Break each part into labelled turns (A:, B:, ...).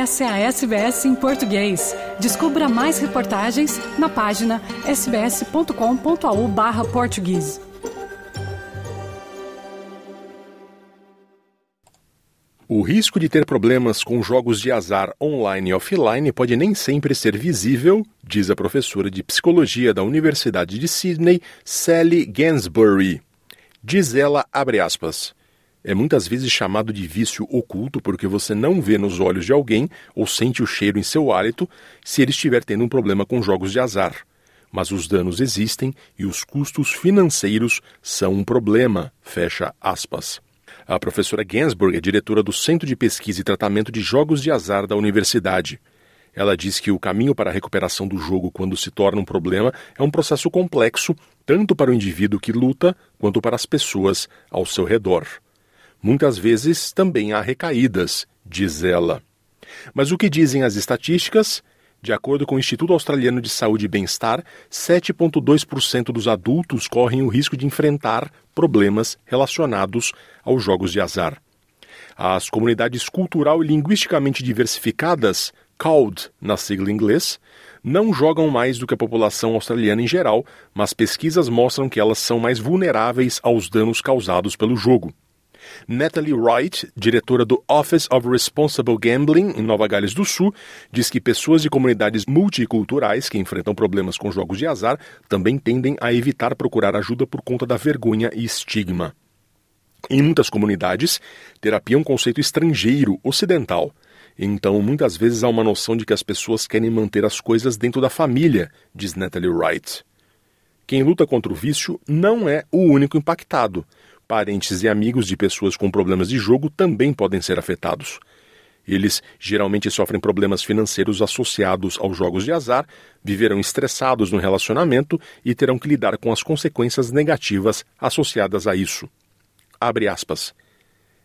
A: Essa é a SBS em português. Descubra mais reportagens na página sbs.com.au/português.
B: O risco de ter problemas com jogos de azar online e offline pode nem sempre ser visível, diz a professora de psicologia da Universidade de Sydney, Sally Gansbury. Diz ela, abre aspas, é muitas vezes chamado de vício oculto porque você não vê nos olhos de alguém ou sente o cheiro em seu hálito se ele estiver tendo um problema com jogos de azar. Mas os danos existem e os custos financeiros são um problema. Fecha aspas. A professora Gansburg é diretora do Centro de Pesquisa e Tratamento de Jogos de Azar da universidade. Ela diz que o caminho para a recuperação do jogo quando se torna um problema é um processo complexo, tanto para o indivíduo que luta quanto para as pessoas ao seu redor. Muitas vezes também há recaídas, diz ela. Mas o que dizem as estatísticas? De acordo com o Instituto Australiano de Saúde e Bem-Estar, 7,2% dos adultos correm o risco de enfrentar problemas relacionados aos jogos de azar. As comunidades cultural e linguisticamente diversificadas, CALD na sigla em inglês, não jogam mais do que a população australiana em geral, mas pesquisas mostram que elas são mais vulneráveis aos danos causados pelo jogo. Natalie Wright, diretora do Office of Responsible Gambling em Nova Gales do Sul, diz que pessoas de comunidades multiculturais que enfrentam problemas com jogos de azar também tendem a evitar procurar ajuda por conta da vergonha e estigma. Em muitas comunidades, terapia é um conceito estrangeiro, ocidental. Então, muitas vezes há uma noção de que as pessoas querem manter as coisas dentro da família, diz Natalie Wright. Quem luta contra o vício não é o único impactado. Parentes e amigos de pessoas com problemas de jogo também podem ser afetados. Eles geralmente sofrem problemas financeiros associados aos jogos de azar, viverão estressados no relacionamento e terão que lidar com as consequências negativas associadas a isso.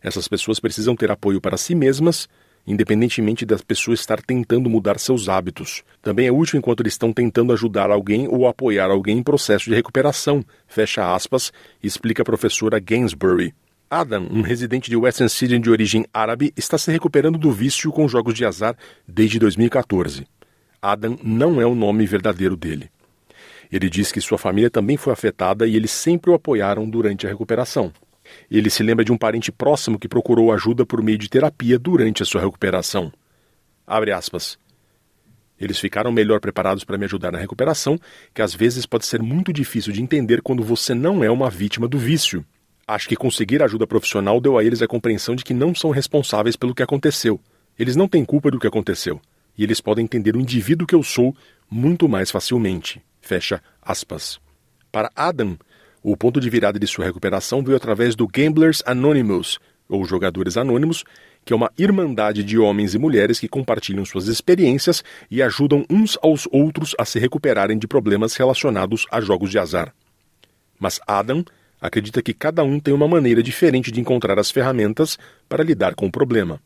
B: Essas pessoas precisam ter apoio para si mesmas, independentemente da pessoa estar tentando mudar seus hábitos. Também é útil enquanto eles estão tentando ajudar alguém ou apoiar alguém em processo de recuperação, fecha aspas, explica a professora Gainsbury. Adam, um residente de Western Sydney de origem árabe, está se recuperando do vício com jogos de azar desde 2014. Adam não é o nome verdadeiro dele. Ele diz que sua família também foi afetada e eles sempre o apoiaram durante a recuperação. Ele se lembra de um parente próximo que procurou ajuda por meio de terapia durante a sua recuperação. Abre aspas. Eles ficaram melhor preparados para me ajudar na recuperação, que às vezes pode ser muito difícil de entender quando você não é uma vítima do vício. Acho que conseguir ajuda profissional deu a eles a compreensão de que não são responsáveis pelo que aconteceu. Eles não têm culpa do que aconteceu. E eles podem entender o indivíduo que eu sou muito mais facilmente. Fecha aspas. Para Adam, o ponto de virada de sua recuperação veio através do Gamblers Anonymous, ou Jogadores Anônimos, que é uma irmandade de homens e mulheres que compartilham suas experiências e ajudam uns aos outros a se recuperarem de problemas relacionados a jogos de azar. Mas Adam acredita que cada um tem uma maneira diferente de encontrar as ferramentas para lidar com o problema.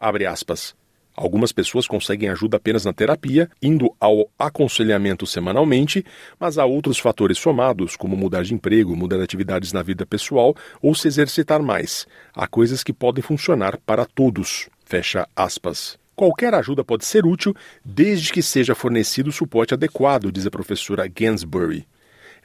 B: Abre aspas. Algumas pessoas conseguem ajuda apenas na terapia, indo ao aconselhamento semanalmente, mas há outros fatores somados, como mudar de emprego, mudar de atividades na vida pessoal ou se exercitar mais. Há coisas que podem funcionar para todos. Fecha aspas. Qualquer ajuda pode ser útil desde que seja fornecido suporte adequado, diz a professora Gansbury.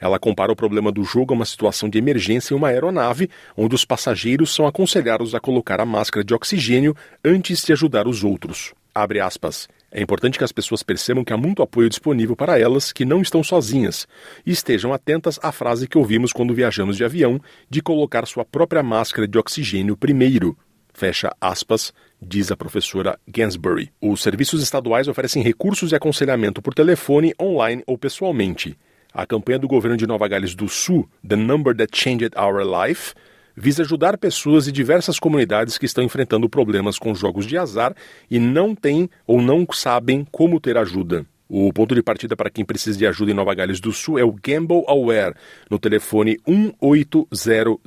B: Ela compara o problema do jogo a uma situação de emergência em uma aeronave, onde os passageiros são aconselhados a colocar a máscara de oxigênio antes de ajudar os outros. Abre aspas. É importante que as pessoas percebam que há muito apoio disponível para elas, que não estão sozinhas, e estejam atentas à frase que ouvimos quando viajamos de avião, de colocar sua própria máscara de oxigênio primeiro. Fecha aspas, diz a professora Gansbury. Os serviços estaduais oferecem recursos e aconselhamento por telefone, online ou pessoalmente. A campanha do governo de Nova Gales do Sul, The Number That Changed Our Life, visa ajudar pessoas de diversas comunidades que estão enfrentando problemas com jogos de azar e não têm ou não sabem como ter ajuda. O ponto de partida para quem precisa de ajuda em Nova Gales do Sul é o Gamble Aware, no telefone 1800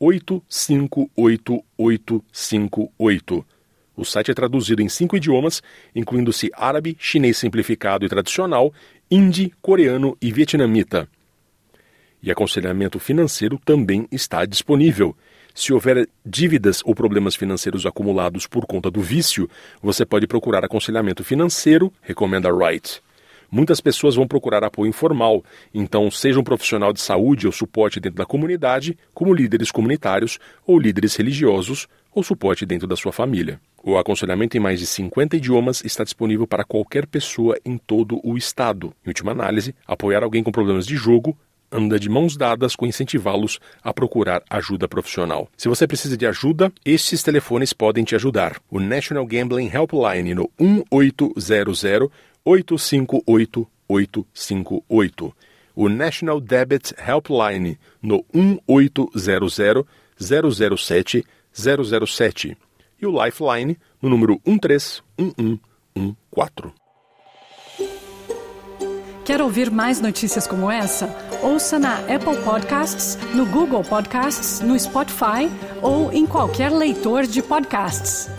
B: 858858. O site é traduzido em cinco idiomas, incluindo-se árabe, chinês simplificado e tradicional, hindi, coreano e vietnamita. E aconselhamento financeiro também está disponível. Se houver dívidas ou problemas financeiros acumulados por conta do vício, você pode procurar aconselhamento financeiro, recomenda Wright. Muitas pessoas vão procurar apoio informal, então seja um profissional de saúde ou suporte dentro da comunidade, como líderes comunitários ou líderes religiosos, ou suporte dentro da sua família. O aconselhamento em mais de 50 idiomas está disponível para qualquer pessoa em todo o estado. Em última análise, apoiar alguém com problemas de jogo anda de mãos dadas com incentivá-los a procurar ajuda profissional. Se você precisa de ajuda, estes telefones podem te ajudar. O National Gambling Helpline no 1800 858 858. O National Debit Helpline no 1800 007 007 e o Lifeline no número 131114.
A: Quer ouvir mais notícias como essa? Ouça na Apple Podcasts, no Google Podcasts, no Spotify ou em qualquer leitor de podcasts.